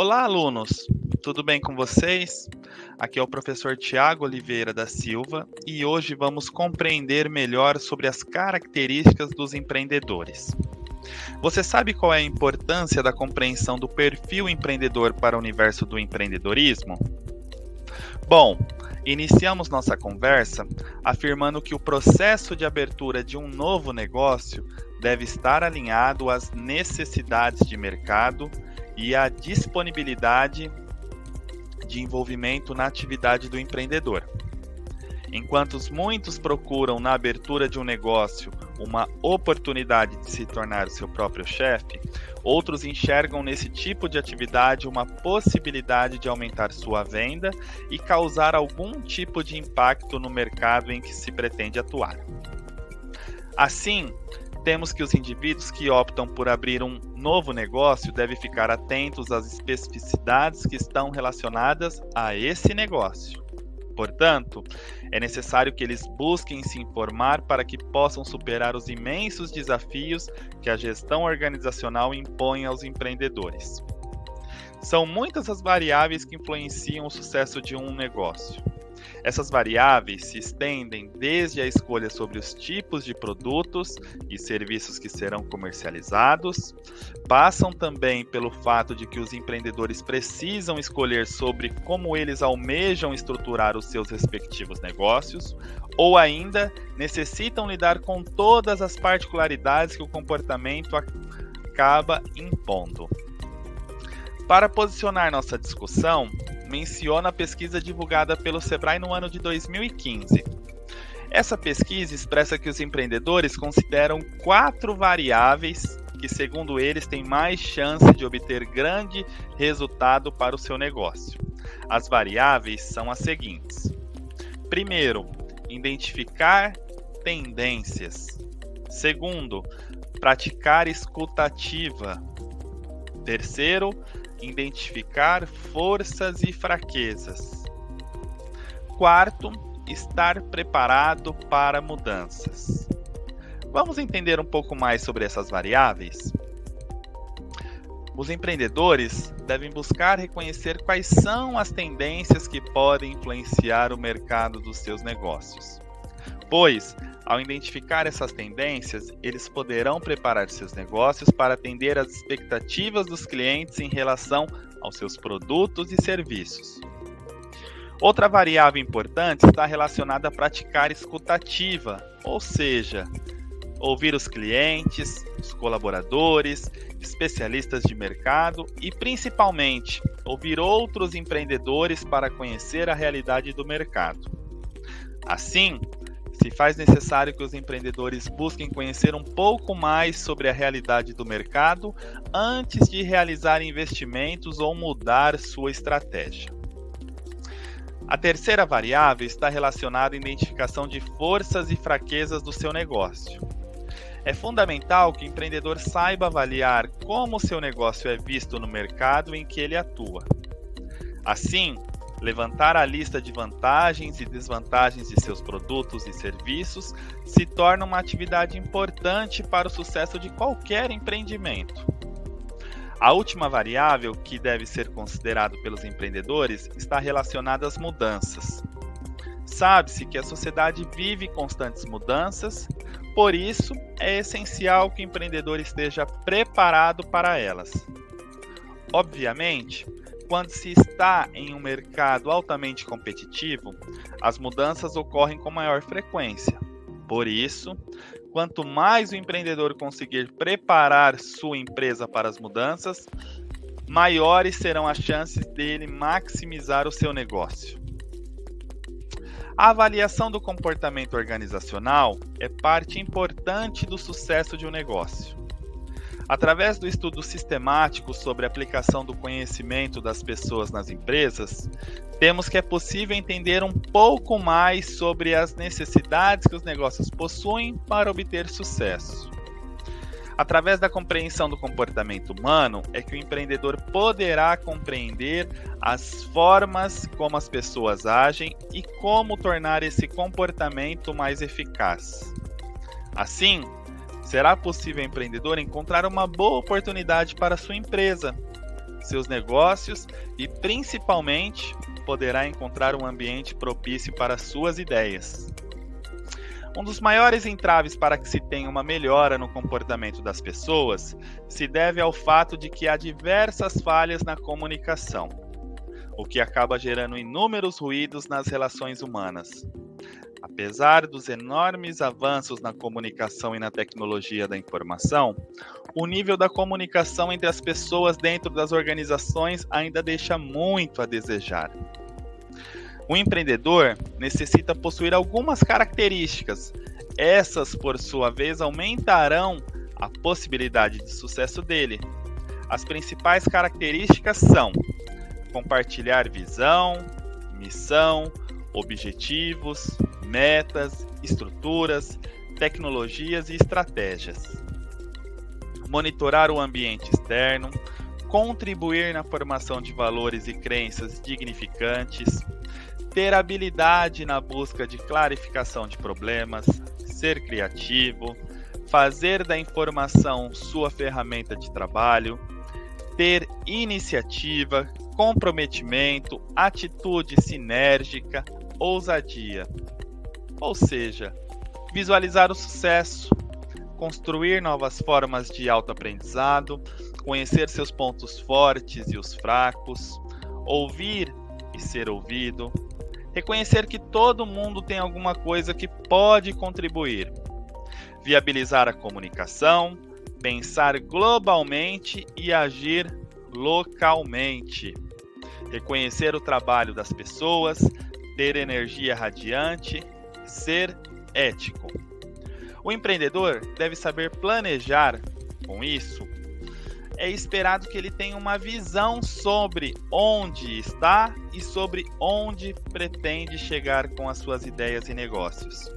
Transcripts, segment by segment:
Olá, alunos! Tudo bem com vocês? Aqui é o professor Tiago Oliveira da Silva e hoje vamos compreender melhor sobre as características dos empreendedores. Você sabe qual é a importância da compreensão do perfil empreendedor para o universo do empreendedorismo? Bom, iniciamos nossa conversa afirmando que o processo de abertura de um novo negócio deve estar alinhado às necessidades de mercado e à disponibilidade de envolvimento na atividade do empreendedor. Enquanto muitos procuram na abertura de um negócio uma oportunidade de se tornar seu próprio chefe, outros enxergam nesse tipo de atividade uma possibilidade de aumentar sua venda e causar algum tipo de impacto no mercado em que se pretende atuar. Assim, temos que os indivíduos que optam por abrir um novo negócio devem ficar atentos às especificidades que estão relacionadas a esse negócio. Portanto, é necessário que eles busquem se informar para que possam superar os imensos desafios que a gestão organizacional impõe aos empreendedores. São muitas as variáveis que influenciam o sucesso de um negócio. Essas variáveis se estendem desde a escolha sobre os tipos de produtos e serviços que serão comercializados, passam também pelo fato de que os empreendedores precisam escolher sobre como eles almejam estruturar os seus respectivos negócios, ou ainda necessitam lidar com todas as particularidades que o comportamento acaba impondo. Para posicionar nossa discussão, menciona a pesquisa divulgada pelo Sebrae no ano de 2015. Essa pesquisa expressa que os empreendedores consideram quatro variáveis que, segundo eles, têm mais chance de obter grande resultado para o seu negócio. As variáveis são as seguintes: primeiro, identificar tendências. Segundo, praticar escutativa. Terceiro, identificar forças e fraquezas. Quarto, estar preparado para mudanças. Vamos entender um pouco mais sobre essas variáveis? Os empreendedores devem buscar reconhecer quais são as tendências que podem influenciar o mercado dos seus negócios. Pois, ao identificar essas tendências, eles poderão preparar seus negócios para atender às expectativas dos clientes em relação aos seus produtos e serviços. Outra variável importante está relacionada a praticar escutativa, ou seja, ouvir os clientes, os colaboradores, especialistas de mercado e, principalmente, ouvir outros empreendedores para conhecer a realidade do mercado. Assim, se faz necessário que os empreendedores busquem conhecer um pouco mais sobre a realidade do mercado antes de realizar investimentos ou mudar sua estratégia. A terceira variável está relacionada à identificação de forças e fraquezas do seu negócio. É fundamental que o empreendedor saiba avaliar como seu negócio é visto no mercado em que ele atua. Assim, Levantar a lista de vantagens e desvantagens de seus produtos e serviços se torna uma atividade importante para o sucesso de qualquer empreendimento. A última variável que deve ser considerado pelos empreendedores está relacionada às mudanças. Sabe-se que a sociedade vive constantes mudanças, por isso é essencial que o empreendedor esteja preparado para elas. Obviamente, quando se está em um mercado altamente competitivo, as mudanças ocorrem com maior frequência. Por isso, quanto mais o empreendedor conseguir preparar sua empresa para as mudanças, maiores serão as chances dele maximizar o seu negócio. A avaliação do comportamento organizacional é parte importante do sucesso de um negócio. Através do estudo sistemático sobre a aplicação do conhecimento das pessoas nas empresas, temos que é possível entender um pouco mais sobre as necessidades que os negócios possuem para obter sucesso. Através da compreensão do comportamento humano, é que o empreendedor poderá compreender as formas como as pessoas agem e como tornar esse comportamento mais eficaz. Assim, será possível empreendedor encontrar uma boa oportunidade para sua empresa, seus negócios e, principalmente, poderá encontrar um ambiente propício para suas ideias. Um dos maiores entraves para que se tenha uma melhora no comportamento das pessoas se deve ao fato de que há diversas falhas na comunicação, o que acaba gerando inúmeros ruídos nas relações humanas. Apesar dos enormes avanços na comunicação e na tecnologia da informação, o nível da comunicação entre as pessoas dentro das organizações ainda deixa muito a desejar. O empreendedor necessita possuir algumas características. Essas, por sua vez, aumentarão a possibilidade de sucesso dele. As principais características são compartilhar visão, missão, objetivos, metas, estruturas, tecnologias e estratégias. Monitorar o ambiente externo, contribuir na formação de valores e crenças dignificantes, ter habilidade na busca de clarificação de problemas, ser criativo, fazer da informação sua ferramenta de trabalho, ter iniciativa, comprometimento, atitude sinérgica, ousadia. Ou seja, visualizar o sucesso, construir novas formas de autoaprendizado, conhecer seus pontos fortes e os fracos, ouvir e ser ouvido, reconhecer que todo mundo tem alguma coisa que pode contribuir, viabilizar a comunicação, pensar globalmente e agir localmente, reconhecer o trabalho das pessoas, ter energia radiante, ser ético. O empreendedor deve saber planejar com isso. É esperado que ele tenha uma visão sobre onde está e sobre onde pretende chegar com as suas ideias e negócios.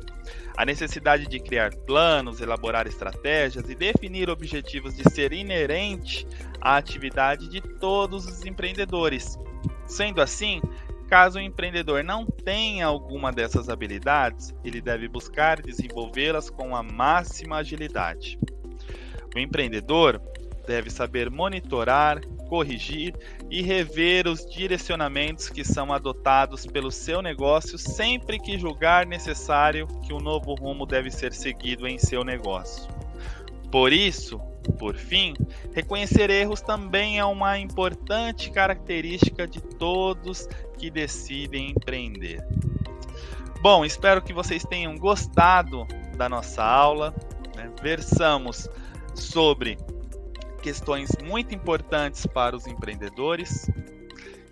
A necessidade de criar planos, elaborar estratégias e definir objetivos de ser inerente à atividade de todos os empreendedores. Sendo assim, Caso o empreendedor não tenha alguma dessas habilidades, ele deve buscar desenvolvê-las com a máxima agilidade. O empreendedor deve saber monitorar, corrigir e rever os direcionamentos que são adotados pelo seu negócio sempre que julgar necessário que um novo rumo deve ser seguido em seu negócio. Por isso, por fim, reconhecer erros também é uma importante característica de todos que decidem empreender. Bom, espero que vocês tenham gostado da nossa aula. Né? Versamos sobre questões muito importantes para os empreendedores.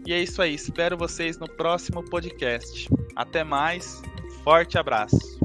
E é isso aí, espero vocês no próximo podcast. Até mais, forte abraço.